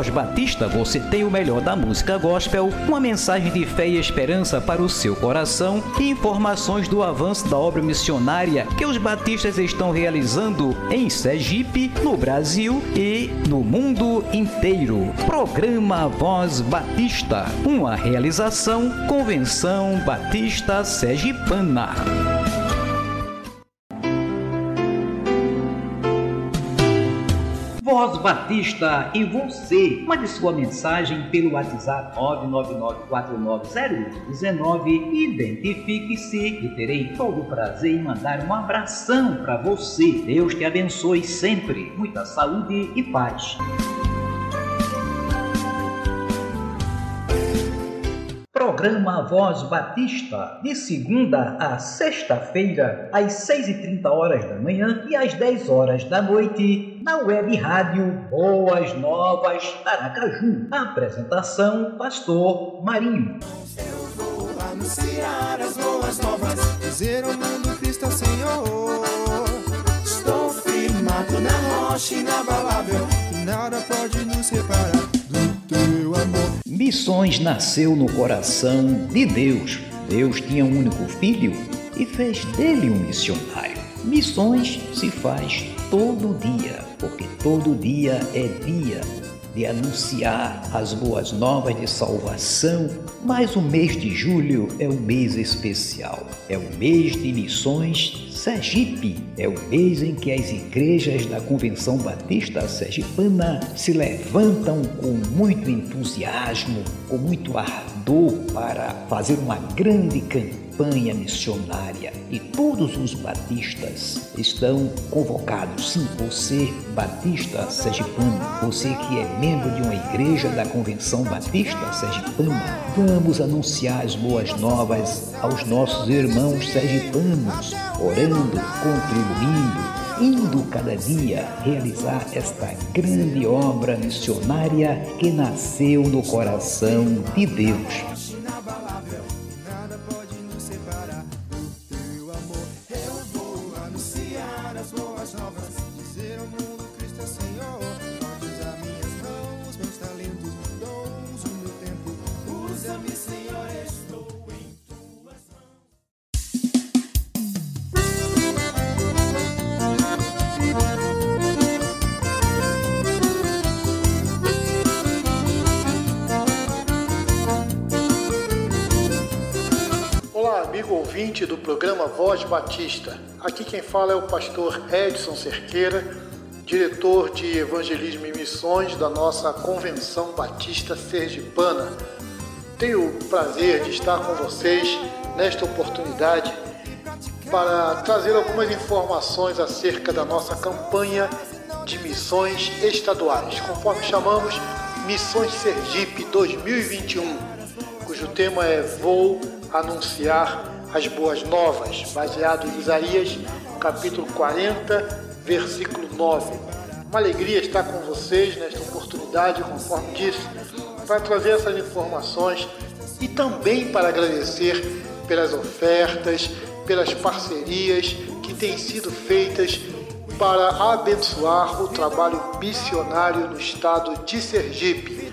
Voz Batista você tem o melhor da música gospel, uma mensagem de fé e esperança para o seu coração e informações do avanço da obra missionária que os batistas estão realizando em Sergipe, no Brasil e no mundo inteiro. Programa Voz Batista, uma realização Convenção Batista Sergipana. Batista e você. Mande sua mensagem pelo WhatsApp 999490119 e identifique-se e terei todo o prazer em mandar um abração para você. Deus te abençoe sempre. Muita saúde e paz. Programa Voz Batista, de segunda a sexta-feira, às 6h30 horas da manhã e às 10 horas da noite, na web rádio Boas Novas Aracaju. Apresentação, Pastor Marinho. Eu vou anunciar as boas novas, dizer ao mundo Cristo é Senhor. Estou firmado na rocha inabalável, nada pode nos separar teu amor. Missões nasceu no coração de Deus. Deus tinha um único filho e fez dele um missionário. Missões se faz todo dia, porque todo dia é dia de anunciar as boas novas de salvação, mas o mês de julho é um mês especial. É o mês de missões Sergipe. É o mês em que as igrejas da Convenção Batista Sergipana se levantam com muito entusiasmo, com muito ardor para fazer uma grande campanha campanha missionária e todos os batistas estão convocados. Sim, você, batista sergipano, você que é membro de uma igreja da Convenção Batista Sergipana, vamos anunciar as boas novas aos nossos irmãos sergipanos, orando, contribuindo, indo cada dia realizar esta grande obra missionária que nasceu no coração de Deus. Ouvinte do programa Voz Batista. Aqui quem fala é o pastor Edson Cerqueira, diretor de Evangelismo e Missões da nossa Convenção Batista Sergipana. Tenho o prazer de estar com vocês nesta oportunidade para trazer algumas informações acerca da nossa campanha de missões estaduais, conforme chamamos Missões Sergipe 2021, cujo tema é Vou anunciar as boas novas, baseado em Isaías, capítulo 40, versículo 9. Uma alegria estar com vocês nesta oportunidade, conforme disse, para trazer essas informações e também para agradecer pelas ofertas, pelas parcerias que têm sido feitas para abençoar o trabalho missionário no estado de Sergipe.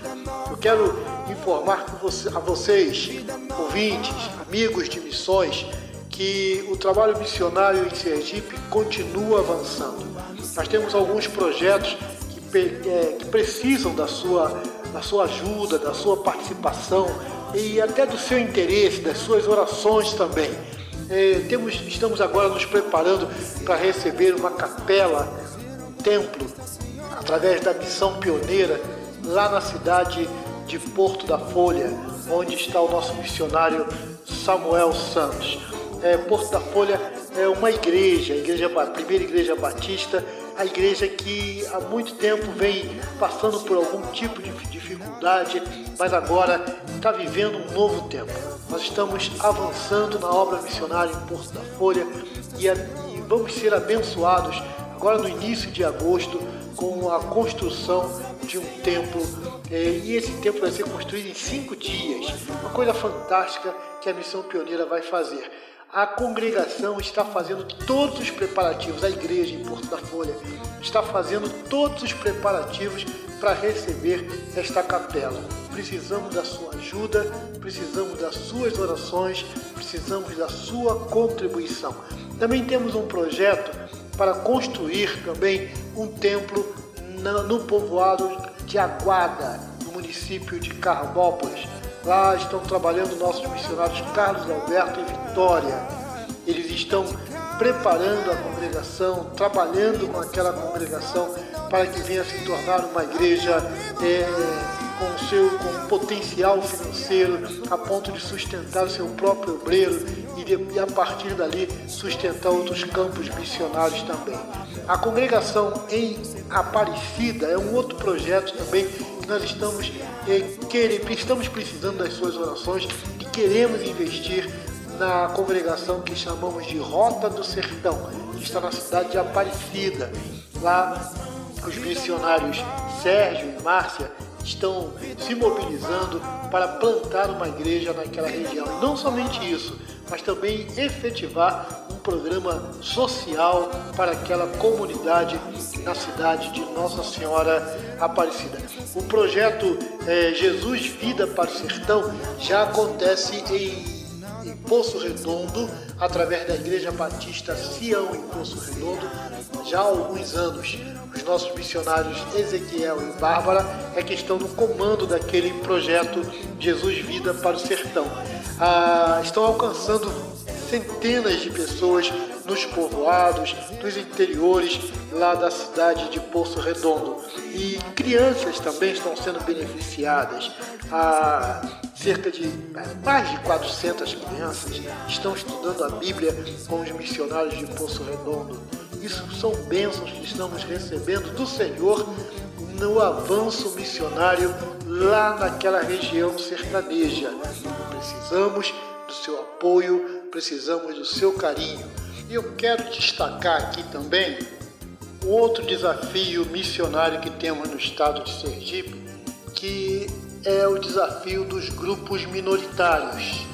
Eu quero informar a vocês, ouvintes, amigos de missões, que o trabalho missionário em Sergipe continua avançando. Nós temos alguns projetos que, é, que precisam da sua, da sua ajuda, da sua participação e até do seu interesse, das suas orações também. É, temos, estamos agora nos preparando para receber uma capela, um templo, através da missão pioneira, lá na cidade de Porto da Folha, onde está o nosso missionário Samuel Santos. É, Porto da Folha é uma igreja, a, igreja, primeira igreja batista, a igreja que há muito tempo vem passando por algum tipo de dificuldade, mas agora está vivendo um novo tempo. Nós estamos avançando na obra missionária em Porto da Folha e, a, e vamos ser abençoados agora no início de agosto com a construção de um templo. É, e esse templo vai ser construído em cinco dias. Uma coisa fantástica que a Missão Pioneira vai fazer. A congregação está fazendo todos os preparativos, a igreja em Porto da Folha está fazendo todos os preparativos para receber esta capela. Precisamos da sua ajuda, precisamos das suas orações, precisamos da sua contribuição. Também temos um projeto para construir também um templo no povoado de Aguada, no município de Carmópolis Lá estão trabalhando nossos missionários Carlos Alberto e Vitória. Eles estão preparando a congregação, trabalhando com aquela congregação para que venha se tornar uma igreja é, com seu com potencial financeiro a ponto de sustentar o seu próprio obreiro e, de, e a partir dali sustentar outros campos missionários também. A congregação em Aparecida é um outro projeto também que nós estamos que estamos precisando das suas orações e queremos investir na congregação que chamamos de Rota do Sertão, que está na cidade de Aparecida. Lá, os missionários Sérgio e Márcia estão se mobilizando para plantar uma igreja naquela região. Não somente isso, mas também efetivar um programa social para aquela comunidade na cidade de Nossa Senhora Aparecida. O projeto é, Jesus Vida para o Sertão já acontece em, em Poço Redondo, através da Igreja Batista Sião em Poço Redondo, já há alguns anos. Os nossos missionários Ezequiel e Bárbara é que estão no comando daquele projeto Jesus Vida para o Sertão. Ah, estão alcançando centenas de pessoas nos povoados, nos interiores lá da cidade de Poço Redondo. E crianças também estão sendo beneficiadas. Há cerca de mais de 400 crianças estão estudando a Bíblia com os missionários de Poço Redondo. Isso são bênçãos que estamos recebendo do Senhor no avanço missionário lá naquela região sertaneja. Precisamos do seu apoio, precisamos do seu carinho. E eu quero destacar aqui também outro desafio missionário que temos no estado de Sergipe, que é o desafio dos grupos minoritários.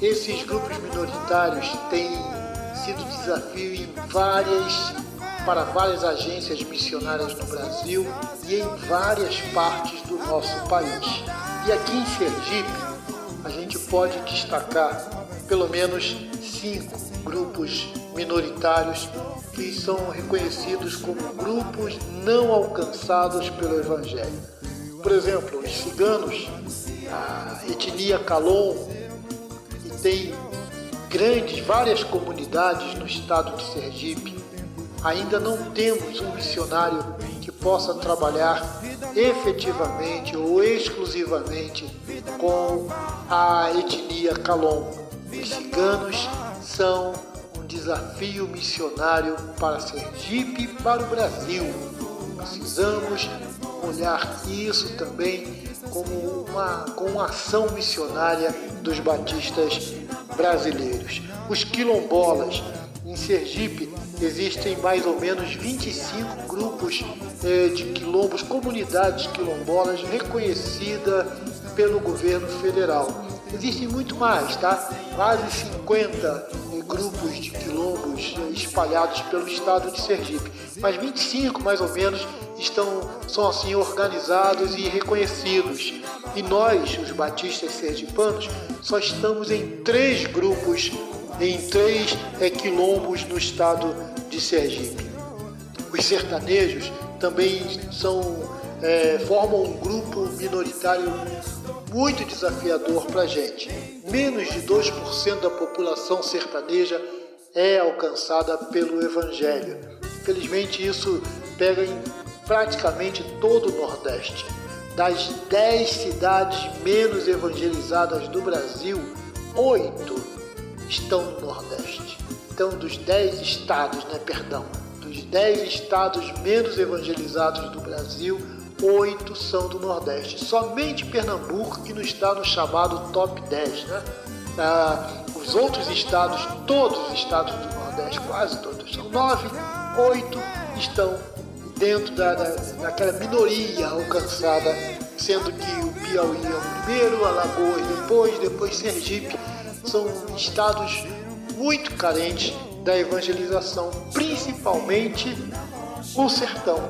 Esses grupos minoritários têm sido desafio em várias para várias agências missionárias no Brasil e em várias partes do nosso país. E aqui em Sergipe, a gente pode destacar pelo menos cinco grupos minoritários que são reconhecidos como grupos não alcançados pelo Evangelho. Por exemplo, os ciganos, a etnia Calon, que tem grandes, várias comunidades no estado de Sergipe, ainda não temos um missionário que possa trabalhar efetivamente ou exclusivamente com a etnia Calon. Os ciganos são um desafio missionário para Sergipe e para o Brasil. Precisamos olhar isso também como uma, como uma ação missionária dos batistas brasileiros. Os quilombolas em Sergipe existem mais ou menos 25 grupos eh, de quilombos, comunidades quilombolas reconhecidas pelo governo federal. Existem muito mais, tá? Quase 50 eh, grupos de quilombos espalhados pelo estado de Sergipe, mas 25 mais ou menos estão são assim organizados e reconhecidos. E nós, os batistas sergipanos, só estamos em três grupos, em três é, quilombos no estado de Sergipe. Os sertanejos também são é, formam um grupo minoritário muito desafiador para a gente. Menos de 2% da população sertaneja é alcançada pelo Evangelho. Felizmente, isso pega em praticamente todo o Nordeste. Das 10 cidades menos evangelizadas do Brasil, 8 estão no Nordeste. Então, dos 10 estados, né, perdão, dos 10 estados menos evangelizados do Brasil, oito são do Nordeste. Somente Pernambuco que não está no chamado top 10. Né? Ah, os outros estados, todos os estados do Nordeste, quase todos, são nove, oito estão dentro da, da, daquela minoria alcançada, sendo que o Piauí é o primeiro, Alagoas depois, depois Sergipe. São estados muito carentes da evangelização, principalmente o sertão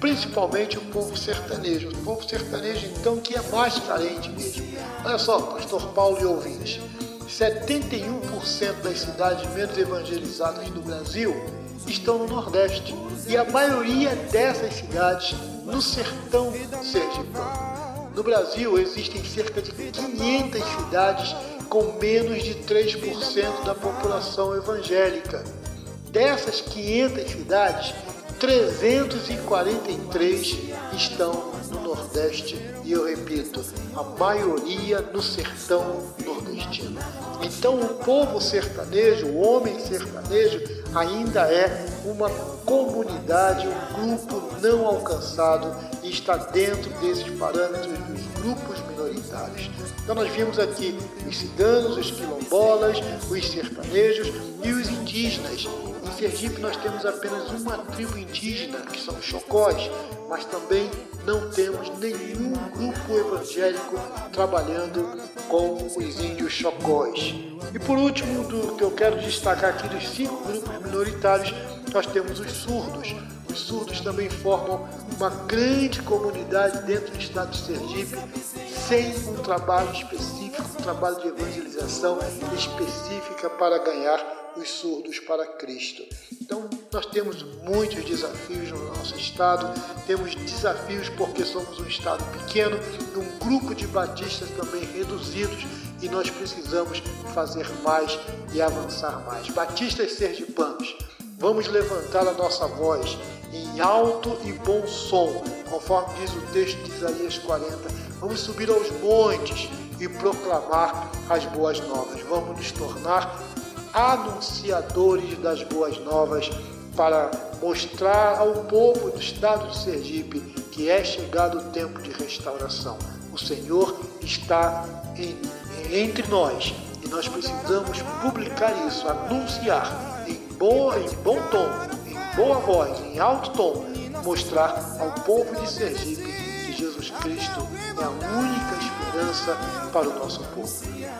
principalmente o povo sertanejo. O povo sertanejo, então, que é mais carente mesmo. Olha só, pastor Paulo e ouvintes, 71% das cidades menos evangelizadas do Brasil estão no Nordeste e a maioria dessas cidades no sertão sergipano. No Brasil existem cerca de 500 cidades com menos de 3% da população evangélica. Dessas 500 cidades, 343 estão no Nordeste e eu repito, a maioria no sertão nordestino. Então o povo sertanejo, o homem sertanejo, ainda é uma comunidade, um grupo não alcançado e está dentro desses parâmetros dos grupos Então nós vimos aqui os ciganos, os quilombolas, os sertanejos e os indígenas em Sergipe nós temos apenas uma tribo indígena, que são os Chocós, mas também não temos nenhum grupo evangélico trabalhando com os índios Chocós. E por último, do que eu quero destacar aqui dos cinco grupos minoritários, nós temos os surdos. Os surdos também formam uma grande comunidade dentro do estado de Sergipe, sem um trabalho específico, um trabalho de evangelização específica para ganhar os surdos para Cristo. Então, nós temos muitos desafios no nosso estado, temos desafios porque somos um estado pequeno, um grupo de batistas também reduzidos e nós precisamos fazer mais e avançar mais. Batistas sergipanos, vamos levantar a nossa voz em alto e bom som, conforme diz o texto de Isaías 40. Vamos subir aos montes e proclamar as boas novas. Vamos nos tornar anunciadores das boas novas para mostrar ao povo do estado de Sergipe que é chegado o tempo de restauração. O Senhor está em, entre nós e nós precisamos publicar isso, anunciar boa, em bom tom, em boa voz, em alto tom, mostrar ao povo de Sergipe que Jesus Cristo é a única esperança para o nosso povo.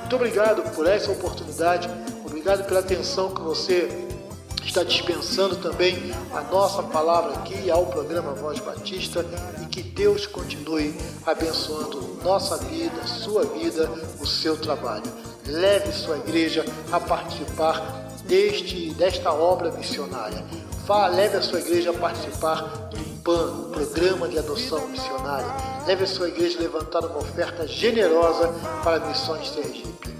Muito obrigado por essa oportunidade. Obrigado pela atenção que você está dispensando também a nossa palavra aqui ao programa Voz Batista e que Deus continue abençoando nossa vida, sua vida, o seu trabalho. Leve sua igreja a participar deste, desta obra missionária. Vá, leve a sua igreja a participar do PAN, Programa de Adoção Missionária. Leve a sua igreja a levantar uma oferta generosa para Missões Sergipe.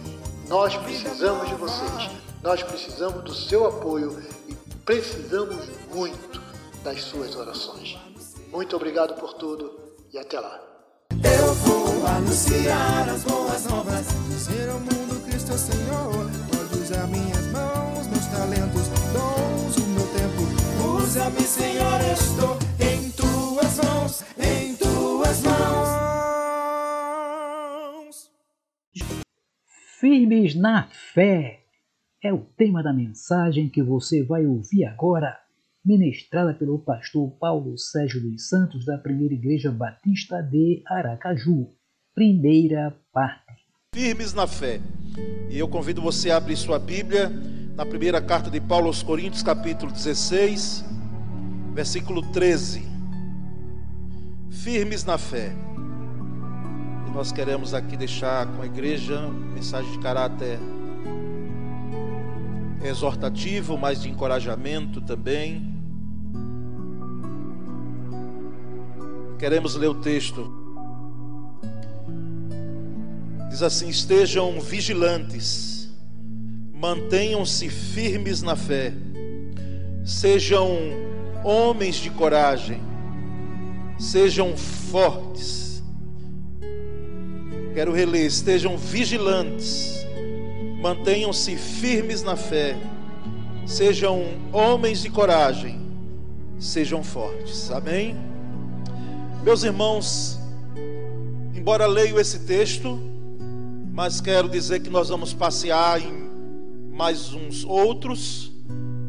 Nós precisamos de vocês, nós precisamos do seu apoio e precisamos muito das suas orações. Muito obrigado por tudo e até lá. Eu vou anunciar as boas novas, dizer ao mundo Cristo é Senhor. Pode usar minhas mãos, meus talentos, dons, o meu tempo. Usa-me, Senhor, estou em tuas mãos, em tuas mãos. Firmes na fé é o tema da mensagem que você vai ouvir agora, ministrada pelo pastor Paulo Sérgio dos Santos da Primeira Igreja Batista de Aracaju. Primeira parte. Firmes na fé. E eu convido você a abrir sua Bíblia na primeira carta de Paulo aos Coríntios, capítulo 16, versículo 13. firmes na fé. E nós queremos aqui deixar com a igreja mensagem de caráter exortativo, mas de encorajamento também. Queremos ler o texto. Diz assim: estejam vigilantes, mantenham-se firmes na fé, sejam homens de coragem, sejam fortes. Quero reler: estejam vigilantes, mantenham-se firmes na fé, sejam homens de coragem, sejam fortes. Amém? Meus irmãos, embora leio esse texto, mas quero dizer que nós vamos passear em mais uns outros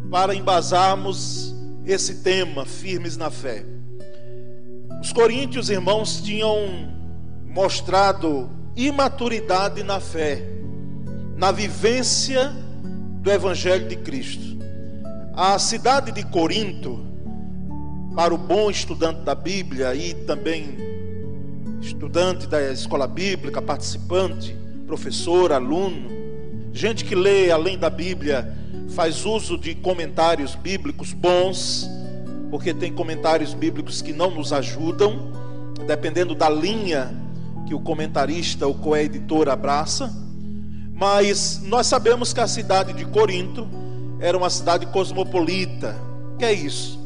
para embasarmos esse tema, firmes na fé. Os coríntios, irmãos, tinham mostrado imaturidade na fé, na vivência do Evangelho de Cristo. A cidade de Corinto, para o bom estudante da Bíblia e também estudante da escola bíblica, participante, professor, aluno, gente que lê além da Bíblia, faz uso de comentários bíblicos bons, porque tem comentários bíblicos que não nos ajudam, dependendo da linha que o comentarista ou coeditor abraça. Mas nós sabemos que a cidade de Corinto era uma cidade cosmopolita. Que é isso?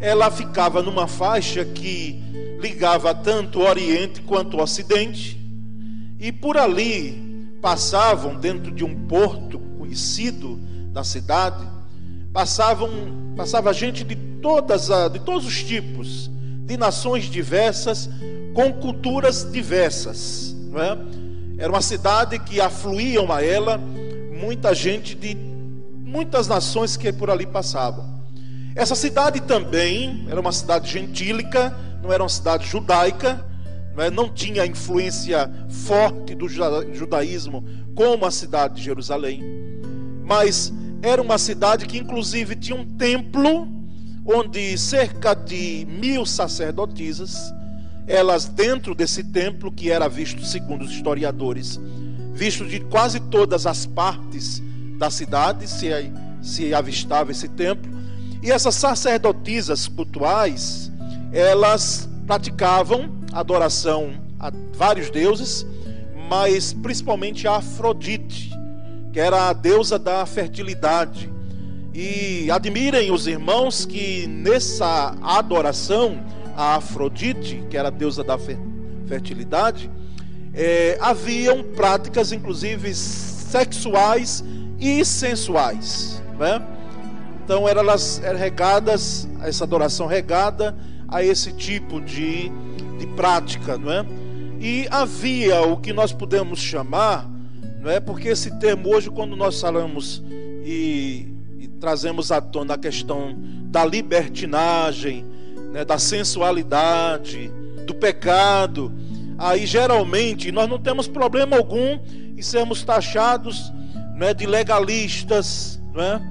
Ela ficava numa faixa que ligava tanto o Oriente quanto o Ocidente, e por ali passavam dentro de um porto conhecido da cidade, passavam passava gente de todas de todos os tipos, de nações diversas, com culturas diversas, é? Era uma cidade que afluíam a ela muita gente de muitas nações que por ali passavam. Essa cidade também era uma cidade gentílica, não era uma cidade judaica, não, é? não tinha influência forte do judaísmo como a cidade de Jerusalém, mas era uma cidade que inclusive tinha um templo onde cerca de mil sacerdotisas, elas dentro desse templo que era visto segundo os historiadores, visto de quase todas as partes da cidade se, se avistava esse templo, e essas sacerdotisas cultuais, elas praticavam adoração a vários deuses, mas principalmente a Afrodite, que era a deusa da fertilidade. E admirem os irmãos que nessa adoração a Afrodite, que era a deusa da fertilidade, é, haviam práticas, inclusive sexuais e sensuais. Né? Então eram elas eram regadas, essa adoração regada a esse tipo de, de prática, não é? E havia o que nós podemos chamar não é? Porque esse termo hoje, quando nós falamos e, e trazemos à tona a questão da libertinagem, né, da sensualidade, do pecado, aí geralmente nós não temos problema algum em sermos taxados né, de legalistas né,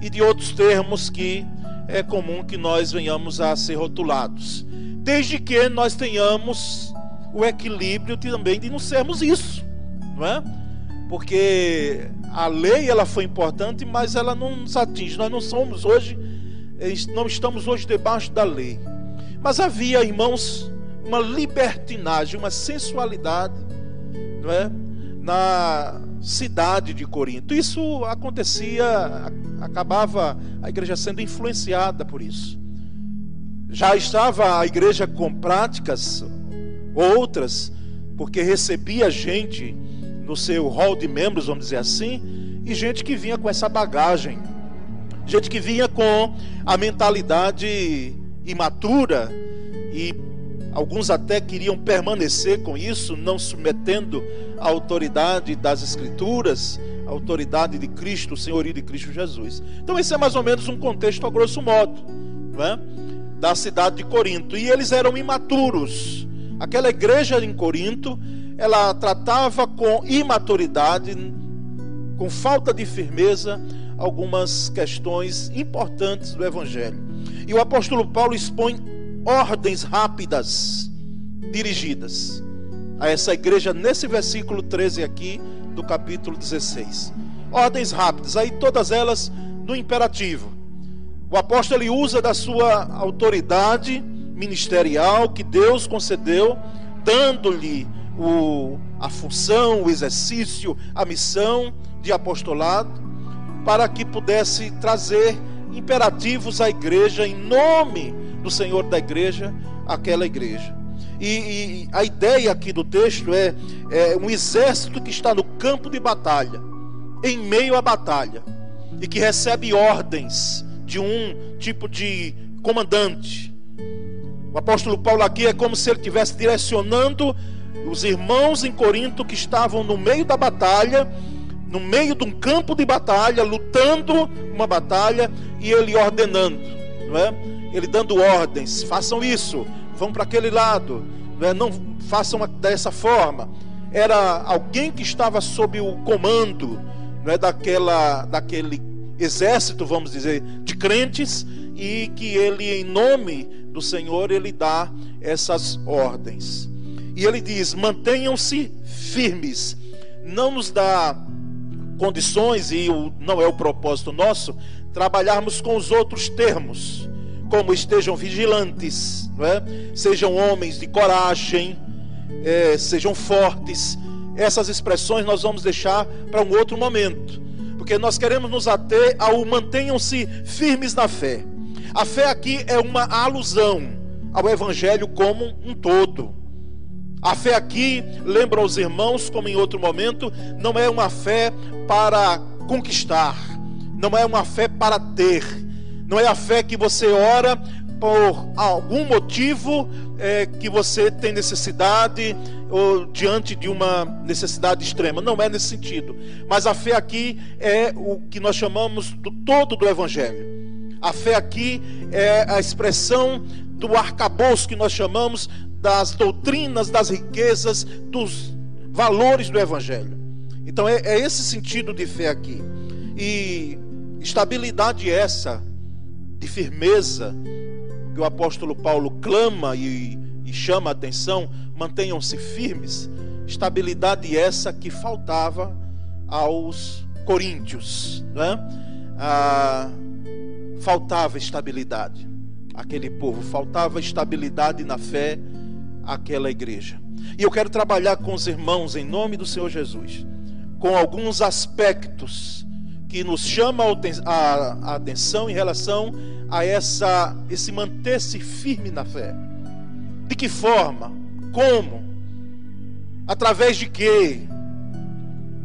e de outros termos que é comum que nós venhamos a ser rotulados, desde que nós tenhamos o equilíbrio também de não sermos isso, não é? porque a lei ela foi importante, mas ela não nos atinge. Nós não somos hoje, eh, não estamos hoje debaixo da lei. Mas havia, irmãos, uma libertinagem, uma sensualidade, não é? Na cidade de Corinto. Isso acontecia, acabava a igreja sendo influenciada por isso. Já estava a igreja com práticas outras, porque recebia gente no seu hall de membros, vamos dizer assim, e gente que vinha com essa bagagem, gente que vinha com a mentalidade imatura e alguns até queriam permanecer com isso, não submetendo a autoridade das Escrituras, a autoridade de Cristo, senhorio de Cristo Jesus. Então, esse é mais ou menos um contexto, a grosso modo, não é? da cidade de Corinto. E eles eram imaturos. Aquela igreja em Corinto ela tratava com imaturidade, com falta de firmeza, algumas questões importantes do Evangelho. E o apóstolo Paulo expõe ordens rápidas dirigidas a essa igreja nesse versículo 13 aqui do capítulo 16. Ordens rápidas, aí todas elas no imperativo. O apóstolo ele usa da sua autoridade ministerial que Deus concedeu, dando-lhe o, a função, o exercício, a missão de apostolado, para que pudesse trazer imperativos à igreja, em nome do Senhor da igreja, aquela igreja. E, e a ideia aqui do texto é, é um exército que está no campo de batalha, em meio à batalha, e que recebe ordens de um tipo de comandante. O apóstolo Paulo aqui é como se ele estivesse direcionando os irmãos em Corinto que estavam no meio da batalha, no meio de um campo de batalha, lutando uma batalha, e ele ordenando, não é? Ele dando ordens, façam isso, vão para aquele lado, não, é? não façam dessa forma. Era alguém que estava sob o comando não é? daquela, daquele exército, vamos dizer, de crentes, e que ele, em nome do Senhor, ele dá essas ordens. E ele diz: mantenham-se firmes. Não nos dá condições, e não é o propósito nosso, trabalharmos com os outros termos, como estejam vigilantes, não é? sejam homens de coragem, é, sejam fortes. Essas expressões nós vamos deixar para um outro momento, porque nós queremos nos ater ao mantenham-se firmes na fé. A fé aqui é uma alusão ao Evangelho como um todo. A fé aqui, lembra aos irmãos, como em outro momento, não é uma fé para conquistar, não é uma fé para ter, não é a fé que você ora por algum motivo é, que você tem necessidade ou diante de uma necessidade extrema. Não é nesse sentido. Mas a fé aqui é o que nós chamamos do todo do Evangelho. A fé aqui é a expressão do arcabouço que nós chamamos das doutrinas, das riquezas, dos valores do Evangelho. Então é, é esse sentido de fé aqui. E estabilidade essa, de firmeza, que o apóstolo Paulo clama e, e chama a atenção, mantenham-se firmes. Estabilidade essa que faltava aos coríntios, né? Ah, faltava estabilidade. Aquele povo faltava estabilidade na fé aquela igreja. E eu quero trabalhar com os irmãos em nome do Senhor Jesus, com alguns aspectos que nos chamam a atenção em relação a essa esse manter-se firme na fé. De que forma? Como? Através de quê?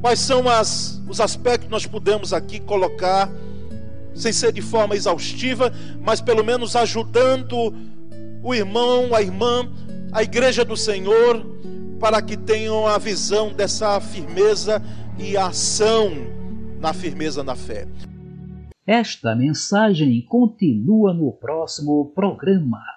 Quais são as, os aspectos que nós podemos aqui colocar, sem ser de forma exaustiva, mas pelo menos ajudando o irmão, a irmã a igreja do Senhor, para que tenham a visão dessa firmeza e a ação na firmeza na fé. Esta mensagem continua no próximo programa.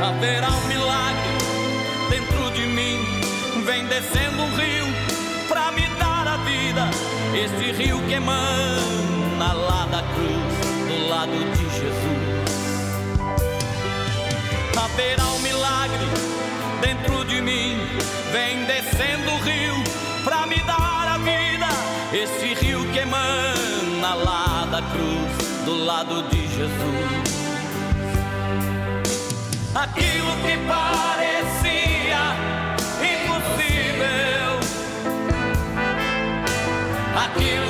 Haverá um milagre dentro de mim vem descendo um rio pra me dar a vida. Este rio que emana lá da cruz, do lado de Jesus. Haverá um milagre dentro de mim, vem descendo o rio pra me dar a vida. Esse rio que emana lá da cruz, do lado de Jesus. Aquilo que parecia impossível, aquilo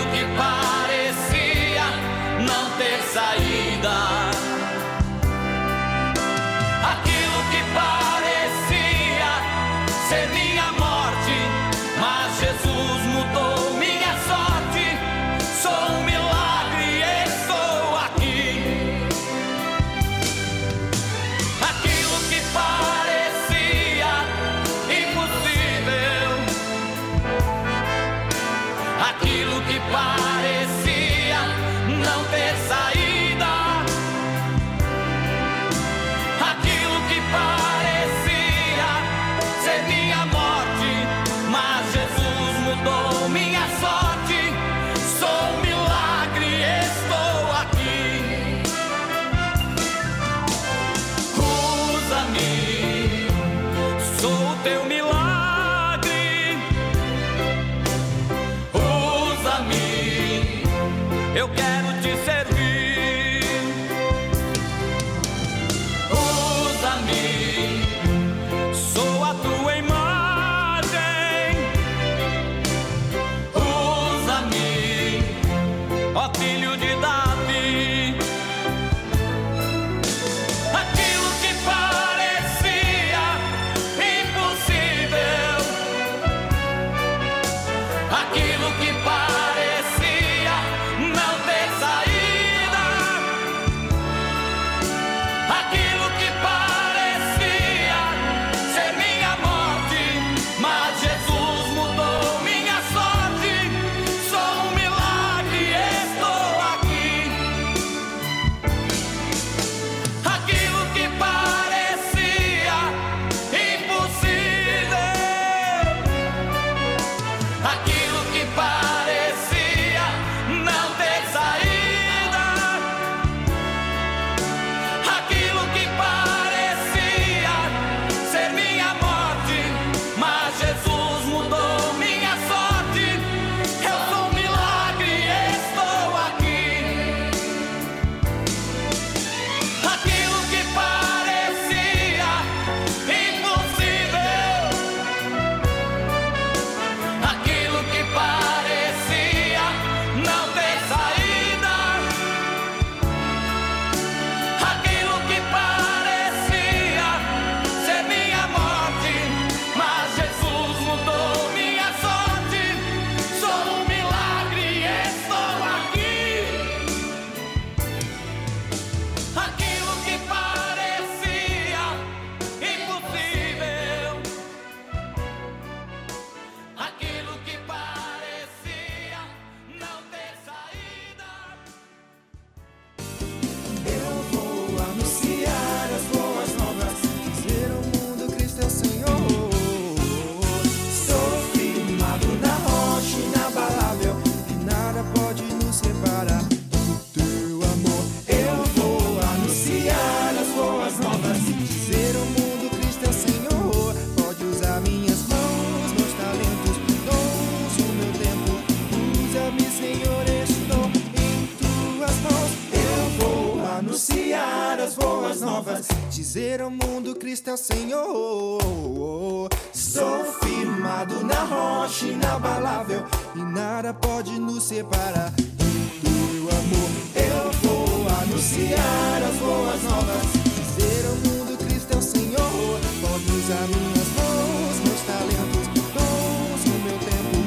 novas, dizer ao mundo Cristo é o Senhor. Estou firmado na rocha inabalável e nada pode nos separar do teu amor. Eu vou anunciar as boas novas, dizer ao mundo Cristo é o Senhor. Pode usar minhas mãos, meus talentos, dons, o meu tempo.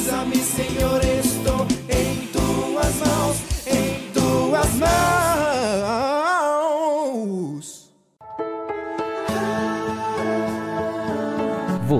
Usa-me, Senhor, estou em tuas mãos, em tuas mãos.